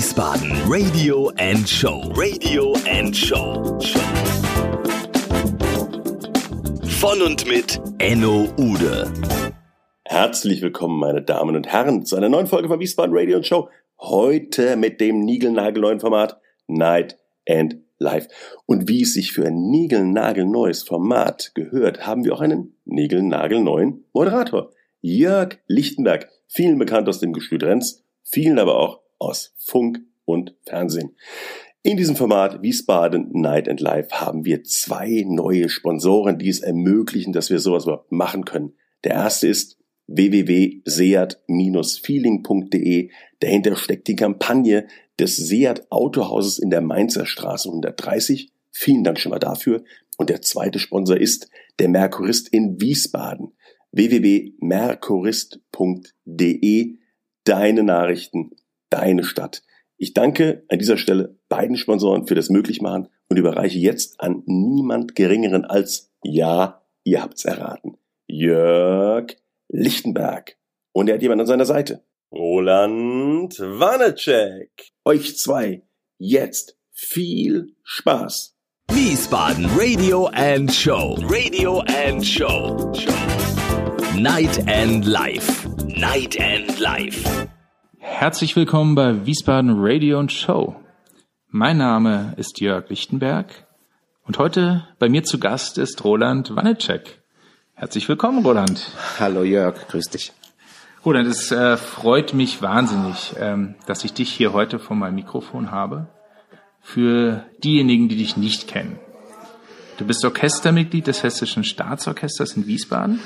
Wiesbaden Radio and Show. Radio and Show. Von und mit Enno Ude. Herzlich willkommen, meine Damen und Herren, zu einer neuen Folge von Wiesbaden Radio and Show. Heute mit dem niegelnagelneuen Format Night and Live. Und wie es sich für ein niegelnagelneues Format gehört, haben wir auch einen niegelnagelneuen Moderator. Jörg Lichtenberg, vielen bekannt aus dem Gestüt Renz, vielen aber auch aus Funk und Fernsehen. In diesem Format Wiesbaden Night and Live haben wir zwei neue Sponsoren, die es ermöglichen, dass wir sowas überhaupt machen können. Der erste ist www.seat-feeling.de. Dahinter steckt die Kampagne des Seat Autohauses in der Mainzer Straße 130. Vielen Dank schon mal dafür. Und der zweite Sponsor ist der Merkurist in Wiesbaden. www.merkurist.de. Deine Nachrichten deine Stadt. Ich danke an dieser Stelle beiden Sponsoren für das Möglichmachen und überreiche jetzt an niemand Geringeren als, ja, ihr habt's erraten, Jörg Lichtenberg. Und er hat jemand an seiner Seite. Roland Wanecek. Euch zwei jetzt viel Spaß. Wiesbaden Radio and Show. Radio and Show. Night and Life. Night and Life. Herzlich willkommen bei Wiesbaden Radio und Show. Mein Name ist Jörg Lichtenberg und heute bei mir zu Gast ist Roland Wanecek. Herzlich willkommen, Roland. Hallo Jörg, grüß dich. Roland, es äh, freut mich wahnsinnig, ähm, dass ich dich hier heute vor meinem Mikrofon habe. Für diejenigen, die dich nicht kennen. Du bist Orchestermitglied des Hessischen Staatsorchesters in Wiesbaden.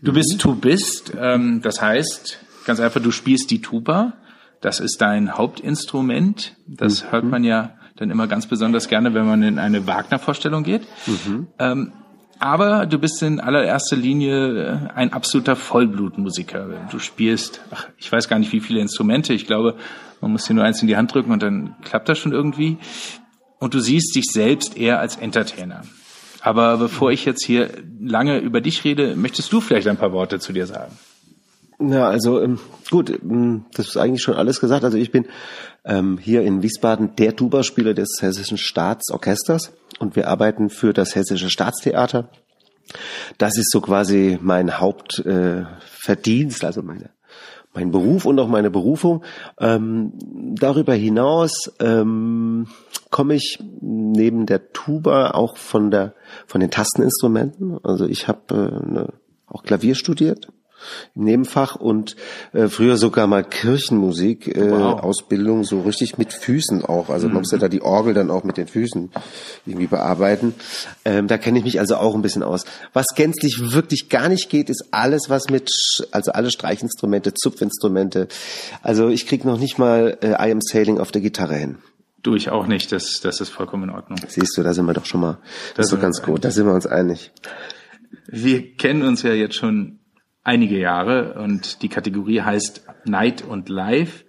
Du bist Tubist, ähm, das heißt, Ganz einfach, du spielst die Tuba. Das ist dein Hauptinstrument. Das mhm. hört man ja dann immer ganz besonders gerne, wenn man in eine Wagner-Vorstellung geht. Mhm. Ähm, aber du bist in allererster Linie äh, ein absoluter Vollblutmusiker. Du spielst, ach, ich weiß gar nicht, wie viele Instrumente. Ich glaube, man muss dir nur eins in die Hand drücken und dann klappt das schon irgendwie. Und du siehst dich selbst eher als Entertainer. Aber bevor ich jetzt hier lange über dich rede, möchtest du vielleicht ein paar Worte zu dir sagen? Ja, also ähm, gut, ähm, das ist eigentlich schon alles gesagt. Also ich bin ähm, hier in Wiesbaden der Tuba-Spieler des Hessischen Staatsorchesters und wir arbeiten für das Hessische Staatstheater. Das ist so quasi mein Hauptverdienst, äh, also meine mein Beruf und auch meine Berufung. Ähm, darüber hinaus ähm, komme ich neben der Tuba auch von der von den Tasteninstrumenten. Also ich habe äh, ne, auch Klavier studiert im Nebenfach und äh, früher sogar mal Kirchenmusik äh, wow. Ausbildung so richtig mit Füßen auch. Also man muss ja da die Orgel dann auch mit den Füßen irgendwie bearbeiten. Ähm, da kenne ich mich also auch ein bisschen aus. Was gänzlich wirklich gar nicht geht, ist alles was mit also alle Streichinstrumente, Zupfinstrumente. Also ich krieg noch nicht mal äh, I am Sailing auf der Gitarre hin. Du, ich auch nicht. Das, das ist vollkommen in Ordnung. Siehst du, da sind wir doch schon mal. Das, das ist so ganz gut. Da sind wir uns einig. Wir kennen uns ja jetzt schon einige Jahre und die Kategorie heißt Night und Live.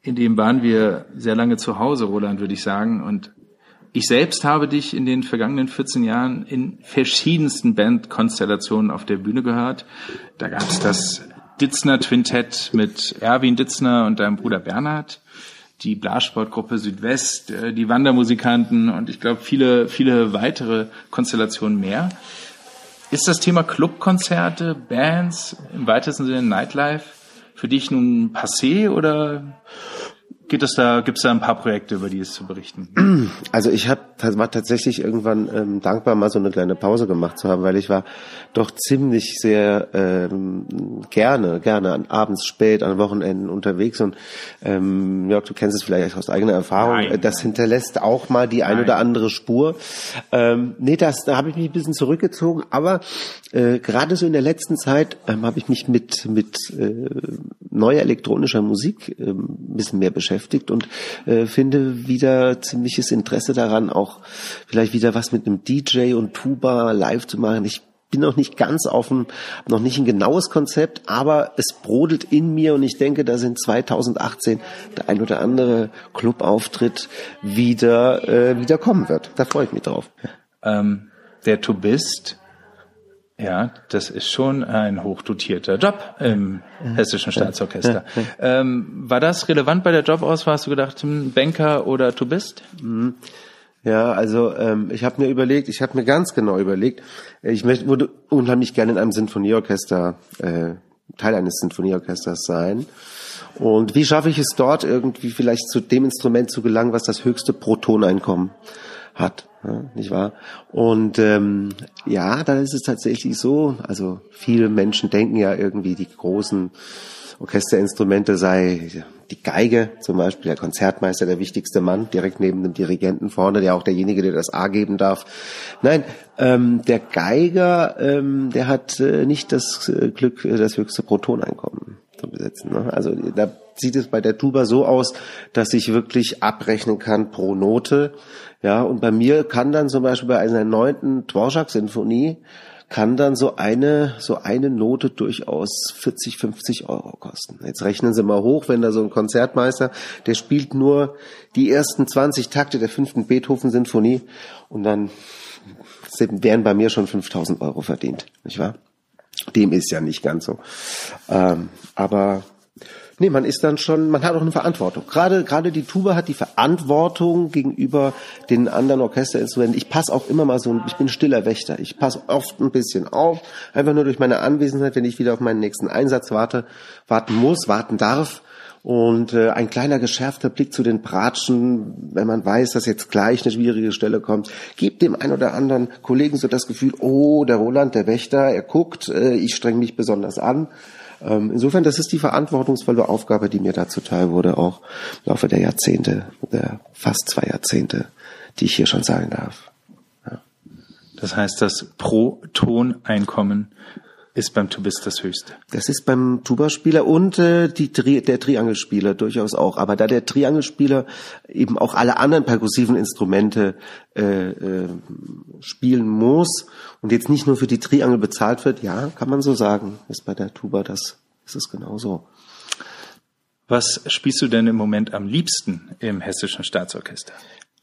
In dem waren wir sehr lange zu Hause, Roland, würde ich sagen. Und ich selbst habe dich in den vergangenen 14 Jahren in verschiedensten Bandkonstellationen auf der Bühne gehört. Da gab es das Ditzner Twintett mit Erwin Ditzner und deinem Bruder Bernhard, die Blasportgruppe Südwest, äh, die Wandermusikanten und ich glaube viele, viele weitere Konstellationen mehr. Ist das Thema Clubkonzerte, Bands, im weitesten Sinne Nightlife für dich nun passé oder Geht es da, gibt es da ein paar Projekte, über die es zu berichten? Also ich hab, war tatsächlich irgendwann ähm, dankbar, mal so eine kleine Pause gemacht zu haben, weil ich war doch ziemlich sehr ähm, gerne, gerne an abends spät, an Wochenenden unterwegs und ähm, ja, du kennst es vielleicht aus eigener Erfahrung, nein, das nein. hinterlässt auch mal die ein oder andere Spur. Ähm, nee, das, da habe ich mich ein bisschen zurückgezogen, aber äh, gerade so in der letzten Zeit ähm, habe ich mich mit mit äh, neuer elektronischer Musik äh, ein bisschen mehr beschäftigt beschäftigt und äh, finde wieder ziemliches Interesse daran, auch vielleicht wieder was mit einem DJ und Tuba live zu machen. Ich bin noch nicht ganz offen, noch nicht ein genaues Konzept, aber es brodelt in mir und ich denke, dass in 2018 der ein oder andere Clubauftritt wieder äh, wieder kommen wird. Da freue ich mich drauf. Ähm, der Tubist Ja, das ist schon ein hochdotierter Job im Hessischen Staatsorchester. Ähm, war das relevant bei der Jobauswahl? Hast du gedacht, hm, Banker oder Tubist? Ja, also ähm, ich habe mir überlegt, ich habe mir ganz genau überlegt, ich möchte, würde unheimlich gerne in einem Sinfonieorchester, äh, Teil eines Sinfonieorchesters sein. Und wie schaffe ich es dort irgendwie vielleicht zu dem Instrument zu gelangen, was das höchste Protoneinkommen hat, nicht wahr? Und ähm, ja, da ist es tatsächlich so. Also viele Menschen denken ja irgendwie, die großen Orchesterinstrumente sei die Geige, zum Beispiel der Konzertmeister, der wichtigste Mann, direkt neben dem Dirigenten vorne, der auch derjenige, der das A geben darf. Nein, ähm, der Geiger, ähm, der hat äh, nicht das äh, Glück, äh, das höchste Protoneinkommen zu besetzen. Ne? Also da sieht es bei der Tuba so aus, dass ich wirklich abrechnen kann pro Note. Ja, und bei mir kann dann zum Beispiel bei einer neunten Dvorak-Sinfonie kann dann so eine, so eine Note durchaus 40, 50 Euro kosten. Jetzt rechnen Sie mal hoch, wenn da so ein Konzertmeister, der spielt nur die ersten 20 Takte der fünften Beethoven-Sinfonie und dann wären bei mir schon 5000 Euro verdient, nicht wahr? Dem ist ja nicht ganz so. Ähm, aber Nee, man ist dann schon, man hat auch eine Verantwortung. Gerade, gerade die Tuba hat die Verantwortung gegenüber den anderen Orchesterinstrumenten. Ich passe auch immer mal so, ich bin stiller Wächter. Ich passe oft ein bisschen auf, einfach nur durch meine Anwesenheit, wenn ich wieder auf meinen nächsten Einsatz warte, warten muss, warten darf. Und äh, ein kleiner geschärfter Blick zu den Bratschen, wenn man weiß, dass jetzt gleich eine schwierige Stelle kommt, gibt dem ein oder anderen Kollegen so das Gefühl, oh, der Roland, der Wächter, er guckt, äh, ich streng mich besonders an. Ähm, insofern, das ist die verantwortungsvolle Aufgabe, die mir da zuteil wurde, auch im Laufe der Jahrzehnte, der fast zwei Jahrzehnte, die ich hier schon sagen darf. Ja. Das heißt, das Pro-Ton-Einkommen ist beim Tubist das höchste. Das ist beim Tuba-Spieler und äh, die Tri der Triangelspieler durchaus auch. Aber da der Triangelspieler eben auch alle anderen perkussiven Instrumente äh, äh, spielen muss und jetzt nicht nur für die Triangel bezahlt wird, ja, kann man so sagen, ist bei der Tuba das ist es genauso. Was spielst du denn im Moment am liebsten im Hessischen Staatsorchester?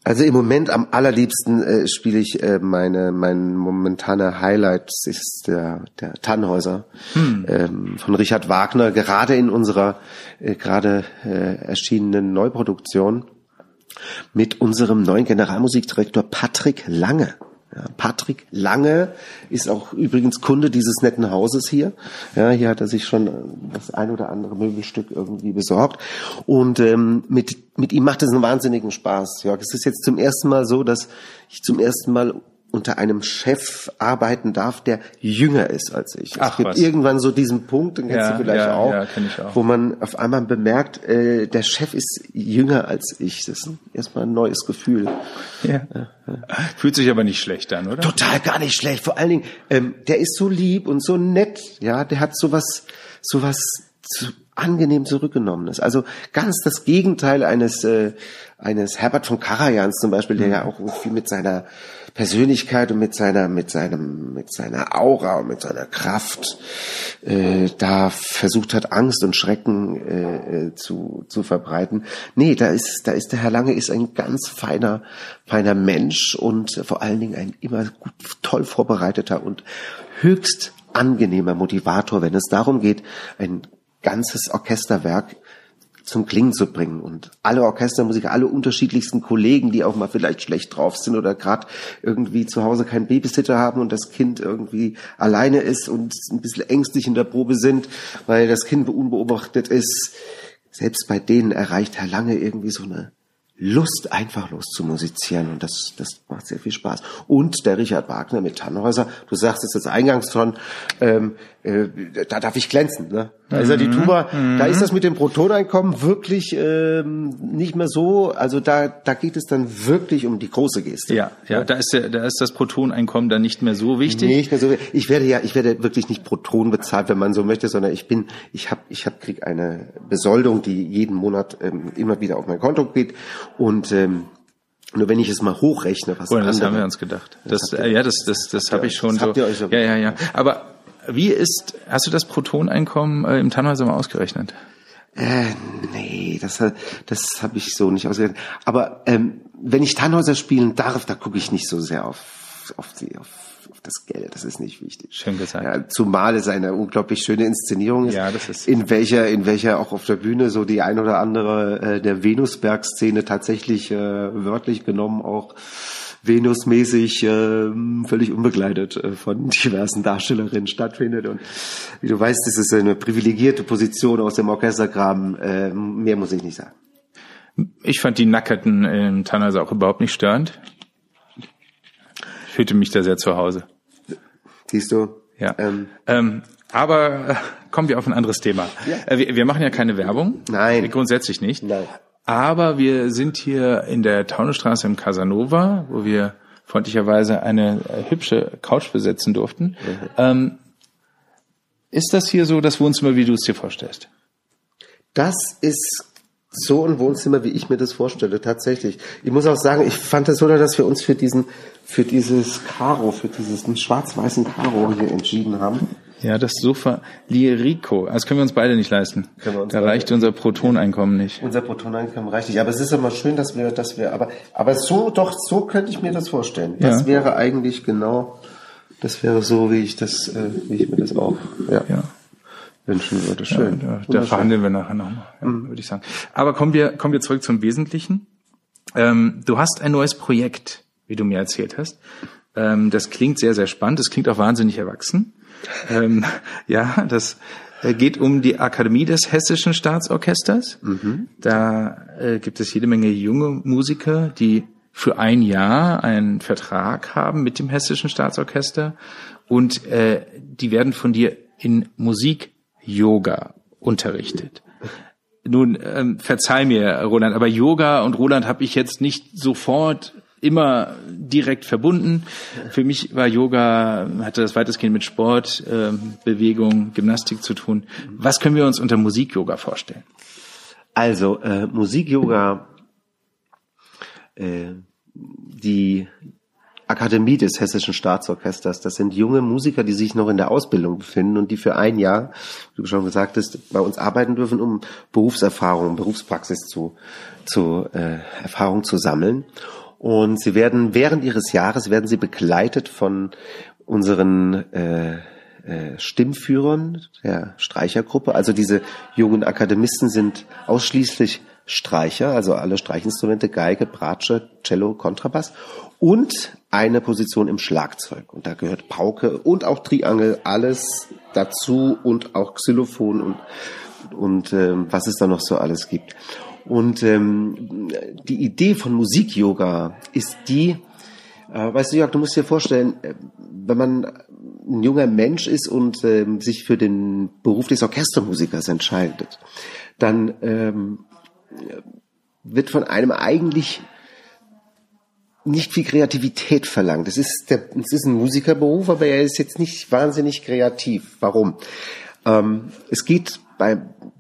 Also im Moment am allerliebsten äh, spiele ich äh, meine mein momentaner Highlight ist der der Tannhäuser hm. ähm, von Richard Wagner gerade in unserer äh, gerade äh, erschienenen Neuproduktion mit unserem neuen Generalmusikdirektor Patrick Lange. Ja, Patrick Lange ist auch übrigens Kunde dieses netten Hauses hier. Ja, hier hat er sich schon das ein oder andere Möbelstück irgendwie besorgt. Und ähm, mit, mit ihm macht es einen wahnsinnigen Spaß. Jörg, es ist jetzt zum ersten Mal so, dass ich zum ersten Mal unter einem Chef arbeiten darf, der jünger ist als ich. Ach, es gibt was. irgendwann so diesen Punkt, den kennst Ja, du vielleicht ja, auch, ja, auch. wo man auf einmal bemerkt, äh, der Chef ist jünger als ich. Das ist erstmal ein neues Gefühl. Ja. Fühlt sich aber nicht schlecht an, oder? Total gar nicht schlecht. Vor allen Dingen, ähm, der ist so lieb und so nett. Ja, der hat sowas, sowas zu, angenehm zurückgenommenes. Also ganz das Gegenteil eines äh, eines Herbert von Karajans zum Beispiel, der ja auch irgendwie mit seiner Persönlichkeit und mit seiner mit seinem mit seiner Aura und mit seiner Kraft äh, da versucht hat Angst und Schrecken äh, äh, zu zu verbreiten. Nee, da ist da ist der Herr Lange ist ein ganz feiner feiner Mensch und vor allen Dingen ein immer gut, toll vorbereiteter und höchst angenehmer Motivator, wenn es darum geht, ein ganzes Orchesterwerk zum Klingen zu bringen. Und alle Orchestermusiker, alle unterschiedlichsten Kollegen, die auch mal vielleicht schlecht drauf sind oder gerade irgendwie zu Hause keinen Babysitter haben und das Kind irgendwie alleine ist und ein bisschen ängstlich in der Probe sind, weil das Kind unbeobachtet ist. Selbst bei denen erreicht Herr Lange irgendwie so eine Lust, einfach los zu musizieren. Und das, das macht sehr viel Spaß. Und der Richard Wagner mit Tannhäuser, du sagst es jetzt eingangs schon, ähm, äh, da darf ich glänzen. Ne? Da ist ja die Tuba, da ist das mit dem Protoneinkommen wirklich ähm, nicht mehr so. Also da, da geht es dann wirklich um die große Geste. Ja, ja, da ist der, da ist das Protoneinkommen dann nicht mehr so wichtig. Nicht mehr so. Ich werde ja, ich werde wirklich nicht pro Ton bezahlt, wenn man so möchte, sondern ich bin, ich habe, ich hab, krieg eine Besoldung, die jeden Monat ähm, immer wieder auf mein Konto geht und ähm, nur wenn ich es mal hochrechne, was Oder das andere- haben wir uns gedacht. Das Das, äh, ja, das, das, das habe Ja, ich schon das so. habt ihr euch so- ja, ja, ja. Aber wie ist, hast du das Protoneinkommen äh, im Tannhäuser mal ausgerechnet? Äh, nee, das, das habe ich so nicht ausgerechnet. Aber ähm, wenn ich Tannhäuser spielen darf, da gucke ich nicht so sehr auf, auf, die, auf auf das Geld, das ist nicht wichtig. Schön gesagt. Ja, zumal es eine unglaublich schöne Inszenierung ist, Ja, das ist- in welcher, in welcher auch auf der Bühne so die ein oder andere äh, der Venusberg-Szene tatsächlich äh, wörtlich genommen auch Venusmäßig äh, völlig unbegleitet äh, von diversen Darstellerinnen stattfindet. Und wie du weißt, ist es eine privilegierte Position aus dem Orchestergraben. Äh, mehr muss ich nicht sagen. Ich fand die Nackerten im Tannhäuser auch überhaupt nicht störend. Ich fühlte mich da sehr zu Hause. Siehst du? Ja. Ähm, Ähm, aber äh, kommen wir auf ein anderes Thema. Äh, wir, wir machen ja keine Werbung. Nein. Grundsätzlich nicht. Nein. Aber wir sind hier in der Taunusstraße im Casanova, wo wir freundlicherweise eine äh, hübsche Couch besetzen durften. Ähm, ist das hier so das Wohnzimmer, wie du es dir vorstellst? Das ist so ein Wohnzimmer, wie ich mir das vorstelle, tatsächlich. Ich muss auch sagen, ich fand es so, dass wir uns für diesen, für dieses Karo, für dieses schwarz-weißen Karo hier entschieden haben. Ja, das Sofa Lierico. Das können wir uns beide nicht leisten. Können wir uns Da reicht unser Protoneinkommen nicht. Unser Protoneinkommen reicht nicht. Aber es ist immer schön, dass wir, dass wir, aber, aber so, doch, so könnte ich mir das vorstellen. Das Ja. wäre eigentlich genau, das wäre so, wie ich das, äh, wie ich mir das auch, ja, Ja. wünschen würde. Schön. Ja, da Wunderschön. verhandeln wir nachher nochmal, ja, würde ich sagen. Aber kommen wir, kommen wir zurück zum Wesentlichen. Ähm, du hast ein neues Projekt, wie du mir erzählt hast. Ähm, das klingt sehr, sehr spannend. Das klingt auch wahnsinnig erwachsen. Ähm, ja, das geht um die Akademie des Hessischen Staatsorchesters. Da äh, gibt es jede Menge junge Musiker, die für ein Jahr einen Vertrag haben mit dem Hessischen Staatsorchester und äh, die werden von dir in Musik-Yoga unterrichtet. Nun, ähm, verzeih mir, Roland, aber Yoga und Roland habe ich jetzt nicht sofort immer direkt verbunden. Für mich war Yoga, hatte das weitestgehend mit Sport, ähm, Bewegung, Gymnastik zu tun. Was können wir uns unter Musik-Yoga vorstellen? Also, äh, Musik-Yoga, äh, die Akademie des Hessischen Staatsorchesters, das sind junge Musiker, die sich noch in der Ausbildung befinden und die für ein Jahr, wie du schon gesagt hast, bei uns arbeiten dürfen, um Berufserfahrung, Berufspraxis zu, zu äh, Erfahrung zu sammeln. Und sie werden während ihres Jahres werden sie begleitet von unseren äh, äh, Stimmführern der Streichergruppe. Also diese jungen Akademisten sind ausschließlich Streicher, also alle Streichinstrumente, Geige, Bratsche, Cello, Kontrabass und eine Position im Schlagzeug. Und da gehört Pauke und auch Triangel, alles dazu und auch Xylophon und, und ähm, was es da noch so alles gibt. Und ähm, die Idee von Musik-Yoga ist die, äh, weißt du, Jörg, du musst dir vorstellen, äh, wenn man ein junger Mensch ist und ähm, sich für den Beruf des Orchestermusikers entscheidet, dann ähm, wird von einem eigentlich nicht viel Kreativität verlangt. Es ist, der, es ist ein Musikerberuf, aber er ist jetzt nicht wahnsinnig kreativ. Warum? Ähm, es geht bei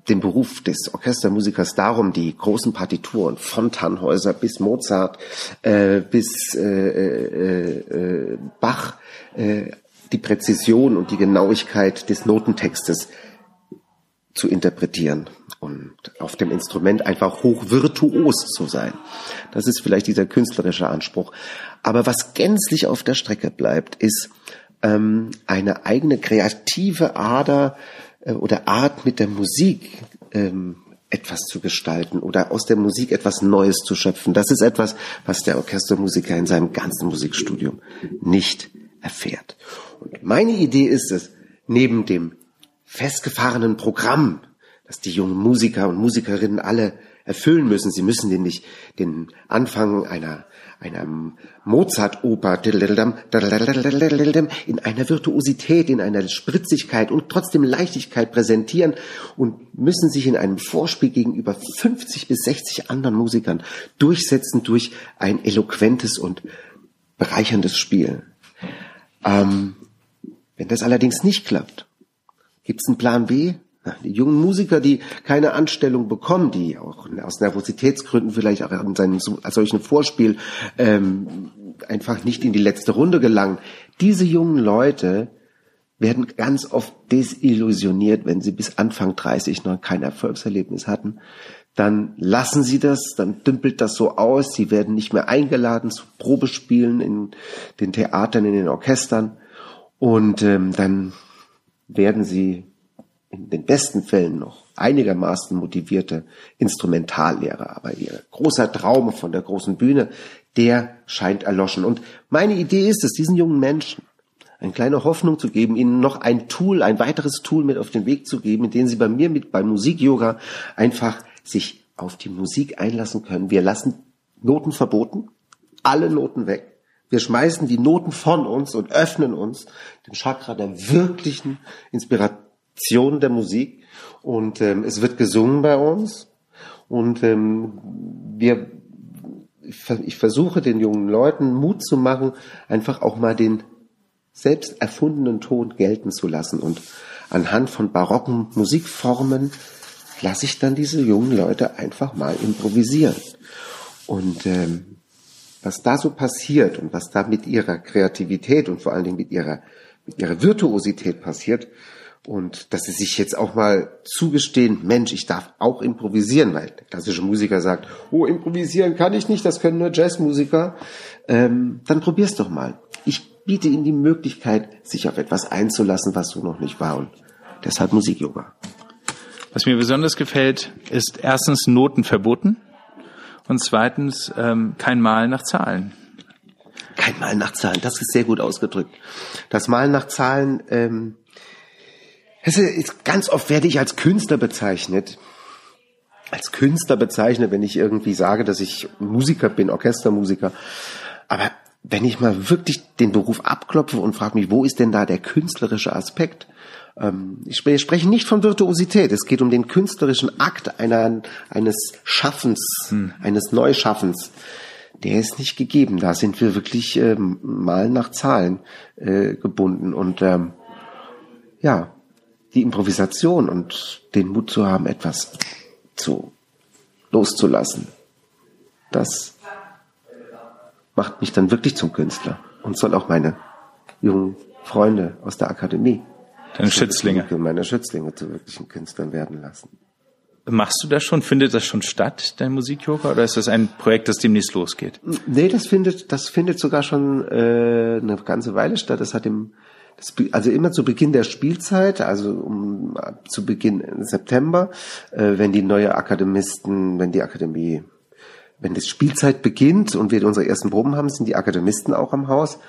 dem Beruf des Orchestermusikers darum, die großen Partituren von Tannhäuser bis Mozart äh, bis äh, äh, äh, Bach, äh, die Präzision und die Genauigkeit des Notentextes zu interpretieren und auf dem Instrument einfach hoch virtuos zu sein. Das ist vielleicht dieser künstlerische Anspruch. Aber was gänzlich auf der Strecke bleibt, ist ähm, eine eigene kreative Ader äh, oder Art mit der Musik ähm, etwas zu gestalten oder aus der Musik etwas Neues zu schöpfen. Das ist etwas, was der Orchestermusiker in seinem ganzen Musikstudium nicht erfährt. Und meine Idee ist es, neben dem festgefahrenen Programm, das die jungen Musiker und Musikerinnen alle erfüllen müssen. Sie müssen nämlich den Anfang einer einer Mozart-Oper in einer Virtuosität, in einer Spritzigkeit und trotzdem Leichtigkeit präsentieren und müssen sich in einem Vorspiel gegenüber 50 bis 60 anderen Musikern durchsetzen durch ein eloquentes und bereicherndes Spiel. Ähm, wenn das allerdings nicht klappt, Gibt es einen Plan B? Die jungen Musiker, die keine Anstellung bekommen, die auch aus Nervositätsgründen vielleicht auch an seinem solchen Vorspiel ähm, einfach nicht in die letzte Runde gelangen, diese jungen Leute werden ganz oft desillusioniert, wenn sie bis Anfang 30 noch kein Erfolgserlebnis hatten, dann lassen sie das, dann dümpelt das so aus, sie werden nicht mehr eingeladen zu Probespielen in den Theatern, in den Orchestern. Und ähm, dann werden sie in den besten Fällen noch einigermaßen motivierte Instrumentallehrer. Aber ihr großer Traum von der großen Bühne, der scheint erloschen. Und meine Idee ist es, diesen jungen Menschen eine kleine Hoffnung zu geben, ihnen noch ein Tool, ein weiteres Tool mit auf den Weg zu geben, in dem sie bei mir mit beim Musik-Yoga einfach sich auf die Musik einlassen können. Wir lassen Noten verboten, alle Noten weg. Wir schmeißen die Noten von uns und öffnen uns dem Chakra der wirklichen Inspiration der Musik. Und ähm, es wird gesungen bei uns. Und ähm, wir, ich versuche den jungen Leuten Mut zu machen, einfach auch mal den selbst erfundenen Ton gelten zu lassen. Und anhand von barocken Musikformen lasse ich dann diese jungen Leute einfach mal improvisieren. Und ähm, was da so passiert und was da mit ihrer Kreativität und vor allen Dingen mit ihrer, mit ihrer Virtuosität passiert, und dass sie sich jetzt auch mal zugestehen, Mensch, ich darf auch improvisieren, weil der klassische Musiker sagt, oh, improvisieren kann ich nicht, das können nur Jazzmusiker. Ähm, dann probier's doch mal. Ich biete ihnen die Möglichkeit, sich auf etwas einzulassen, was so noch nicht war. Und deshalb Musik-Yoga. Was mir besonders gefällt, ist erstens Noten verboten und zweitens ähm, kein Malen nach Zahlen. Kein Malen nach Zahlen, das ist sehr gut ausgedrückt. Das Malen nach Zahlen, ähm, ist, ganz oft werde ich als Künstler bezeichnet. Als Künstler bezeichnet, wenn ich irgendwie sage, dass ich Musiker bin, Orchestermusiker. Aber wenn ich mal wirklich den Beruf abklopfe und frage mich, wo ist denn da der künstlerische Aspekt? Ähm, ich spreche nicht von Virtuosität. Es geht um den künstlerischen Akt einer, eines Schaffens, hm. eines Neuschaffens. Der ist nicht gegeben. Da sind wir wirklich ähm, mal nach Zahlen äh, gebunden. Und ähm, ja, die Improvisation und den Mut zu haben, etwas zu loszulassen, das macht mich dann wirklich zum Künstler und soll auch meine jungen Freunde aus der Akademie, deine Schützlinge, meine Schützlinge zu wirklichen Künstlern werden lassen. Machst du das schon? Findet das schon statt, dein Musikyoga, oder ist das ein Projekt, das demnächst losgeht? Nee, das findet, das findet sogar schon äh, eine ganze Weile statt. Das hat im, also immer zu Beginn der Spielzeit, also um zu Beginn September, äh, wenn die neue Akademisten, wenn die Akademie wenn das Spielzeit beginnt und wir unsere ersten Proben haben, sind die Akademisten auch am Haus.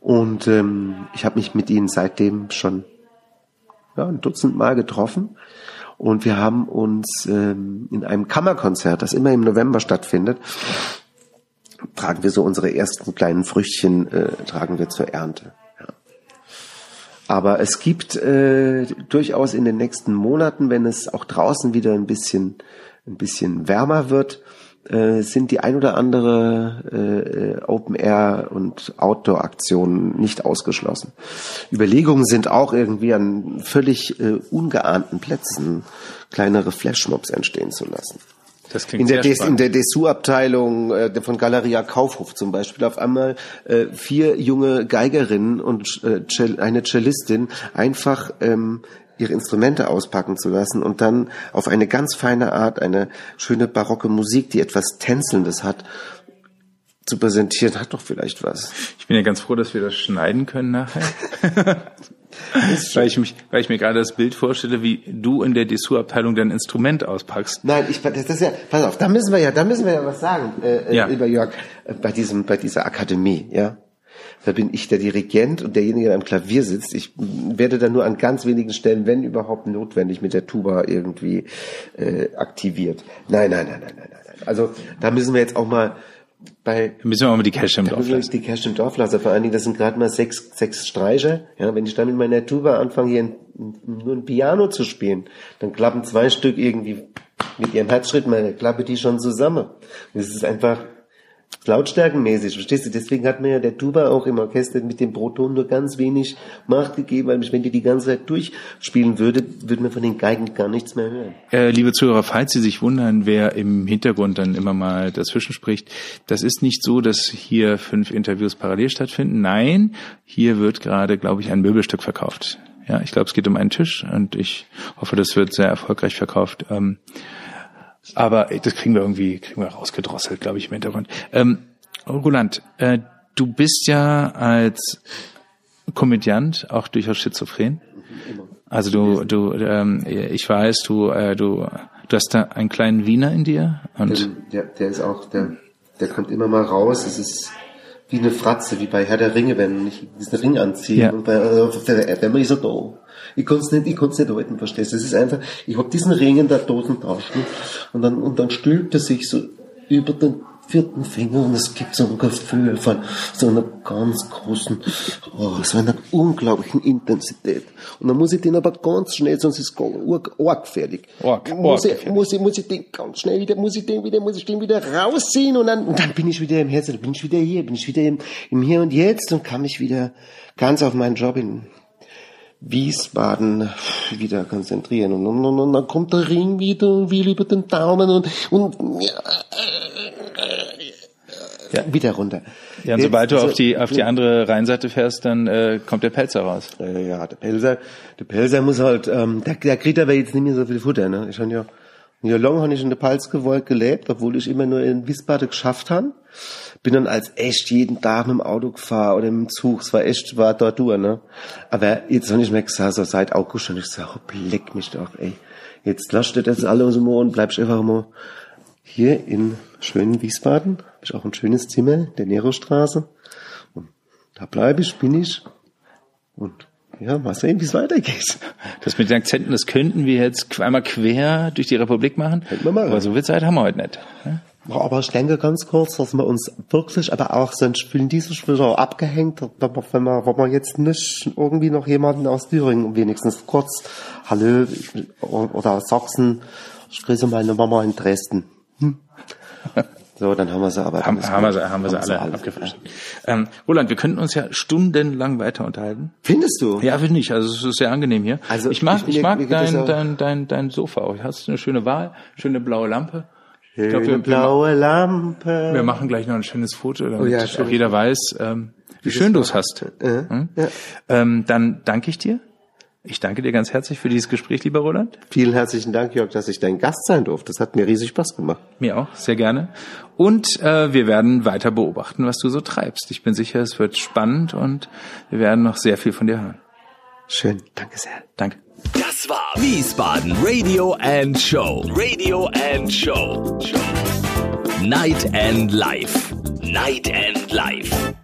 Und ähm, ich habe mich mit ihnen seitdem schon ja, ein Dutzend Mal getroffen. Und wir haben uns ähm, in einem Kammerkonzert, das immer im November stattfindet, tragen wir so unsere ersten kleinen Früchtchen, äh, tragen wir zur Ernte. Aber es gibt äh, durchaus in den nächsten Monaten, wenn es auch draußen wieder ein bisschen, ein bisschen wärmer wird, äh, sind die ein oder andere äh, Open Air und Outdoor Aktionen nicht ausgeschlossen. Überlegungen sind auch irgendwie an völlig äh, ungeahnten Plätzen kleinere Flashmobs entstehen zu lassen. In der, Des, in der Dessous-Abteilung äh, von Galeria Kaufhof zum Beispiel auf einmal äh, vier junge Geigerinnen und äh, eine Cellistin einfach ähm, ihre Instrumente auspacken zu lassen und dann auf eine ganz feine Art eine schöne barocke Musik, die etwas Tänzelndes hat, zu präsentieren, hat doch vielleicht was. Ich bin ja ganz froh, dass wir das schneiden können nachher. weil, ich mich, weil ich mir gerade das Bild vorstelle, wie du in der Dessous-Abteilung dein Instrument auspackst. Nein, ich, das ist ja, pass auf, da müssen wir ja, da müssen wir ja was sagen, äh, ja. über Jörg, äh, bei diesem, bei dieser Akademie, ja. Da bin ich der Dirigent und derjenige, der am Klavier sitzt. Ich werde da nur an ganz wenigen Stellen, wenn überhaupt notwendig, mit der Tuba irgendwie äh, aktiviert. Nein, nein, nein, nein, nein, nein. Also da müssen wir jetzt auch mal bei da müssen wir auch mal die Cash im Dorf lassen. Die Cash im Dorf lassen. Vor allen Dingen, das sind gerade mal sechs, sechs Streicher. Ja, wenn ich dann mit meiner Tuba anfange, hier ein, nur ein Piano zu spielen, dann klappen zwei Stück irgendwie mit ihrem Herzschritt, meine klappe die schon zusammen. Das ist einfach lautstärkenmäßig, verstehst du? Deswegen hat mir ja der Tuba auch im Orchester mit dem Proton nur ganz wenig Macht gegeben, weil wenn die die ganze Zeit durchspielen würde, würde man von den Geigen gar nichts mehr hören. Äh, liebe Zuhörer, falls Sie sich wundern, wer im Hintergrund dann immer mal dazwischen spricht, das ist nicht so, dass hier fünf Interviews parallel stattfinden. Nein, hier wird gerade, glaube ich, ein Möbelstück verkauft. Ja, ich glaube, es geht um einen Tisch und ich hoffe, das wird sehr erfolgreich verkauft. Ähm, Aber das kriegen wir irgendwie, kriegen wir rausgedrosselt, glaube ich, im Hintergrund. Ähm, Roland, äh, du bist ja als Komödiant auch durchaus schizophren. Also du, du, ähm, ich weiß, du, äh, du, du hast da einen kleinen Wiener in dir und der, der ist auch, der, der kommt immer mal raus. Es ist wie eine Fratze, wie bei Herr der Ringe, wenn ich diesen Ring anziehe Ja. und bei, äh, wenn man ist da. Ich konnte es nicht, ich konnte es nicht halten, verstehst du? Es ist einfach, ich hab diesen Ring in der Dosentasche und dann, und dann stülpt er sich so über den vierten Finger und es gibt so ein Gefühl von so einer ganz großen, oh, so einer unglaublichen Intensität. Und dann muss ich den aber ganz schnell, sonst ist es arg, arg fertig. Arg, muss, ich, muss ich, muss ich den ganz schnell wieder, muss ich den wieder, muss ich den wieder rausziehen und dann, und dann bin ich wieder im Herzen, bin ich wieder hier, bin ich wieder im, im Hier und Jetzt und kann mich wieder ganz auf meinen Job in Wiesbaden wieder konzentrieren und, und, und, und dann kommt der Ring wieder und will über den Daumen und, und Ja. Wieder runter. ja, und Jetzt- sobald du also- auf die auf die andere Rheinseite fährst, dann äh, kommt der Pelzer raus. Äh, ja, der Pelzer, der Pelzer muss halt, ähm, der, der kriegt aber jetzt nicht mehr so viel Futter, ne? Ich habe ja, ja lange habe ich in der Palzgewolk gelebt, obwohl ich immer nur in Wiesbaden geschafft habe. Bin dann als echt jeden Tag mit dem Auto gefahren oder mit dem Zug. Es war echt, war dort durch, ne? Aber jetzt habe ich mir gesagt, so seit August schon, ich sag, oh, leck mich doch, ey. Jetzt lasst ihr das alles mal und bleibst einfach mal hier in schönen Wiesbaden. Hab ich auch ein schönes Zimmer, der Nerostraße. Und da bleibe ich, bin ich. Und ja, mal sehen, wie es weitergeht. Das mit den Akzenten, das könnten wir jetzt einmal quer durch die Republik machen. Könnten wir machen. Aber so viel Zeit haben wir heute nicht. ne? Aber ich denke ganz kurz, dass wir uns wirklich, aber auch sonst fühlen die sich wieder abgehängt, wenn wir, wenn wir, wenn wir jetzt nicht irgendwie noch jemanden aus Thüringen wenigstens kurz, hallo, oder Sachsen, ich grüße meine Mama in Dresden. Hm? So, dann haben wir sie, aber dann Haben, ist haben, wir, sie, haben wir sie sie alle abgefrühstückt. Ähm, Roland, wir könnten uns ja stundenlang weiter unterhalten. Findest du? Ja, finde ich. Also es ist sehr angenehm hier. Also, ich mag, ich- ich, mag dein, auch- dein, dein, dein Sofa auch. Hast eine schöne Wahl, schöne blaue Lampe. Ich glaub, Schöne wir, blaue Lampe. wir machen gleich noch ein schönes Foto, damit Oh ja, auch schönes jeder weiß, ähm, wie schön du es hast. Hm? ja. Ähm, dann danke ich dir. Ich danke dir ganz herzlich für dieses Gespräch, lieber Roland. Vielen herzlichen Dank, Jörg, dass ich dein Gast sein durfte. Das hat mir riesig Spaß gemacht. Mir auch, sehr gerne. Und äh, wir werden weiter beobachten, was du so treibst. Ich bin sicher, es wird spannend und wir werden noch sehr viel von dir hören. Schön, danke sehr. Danke. Das war Wiesbaden Radio and Show. Radio and Show. Night and Life. Night and Life.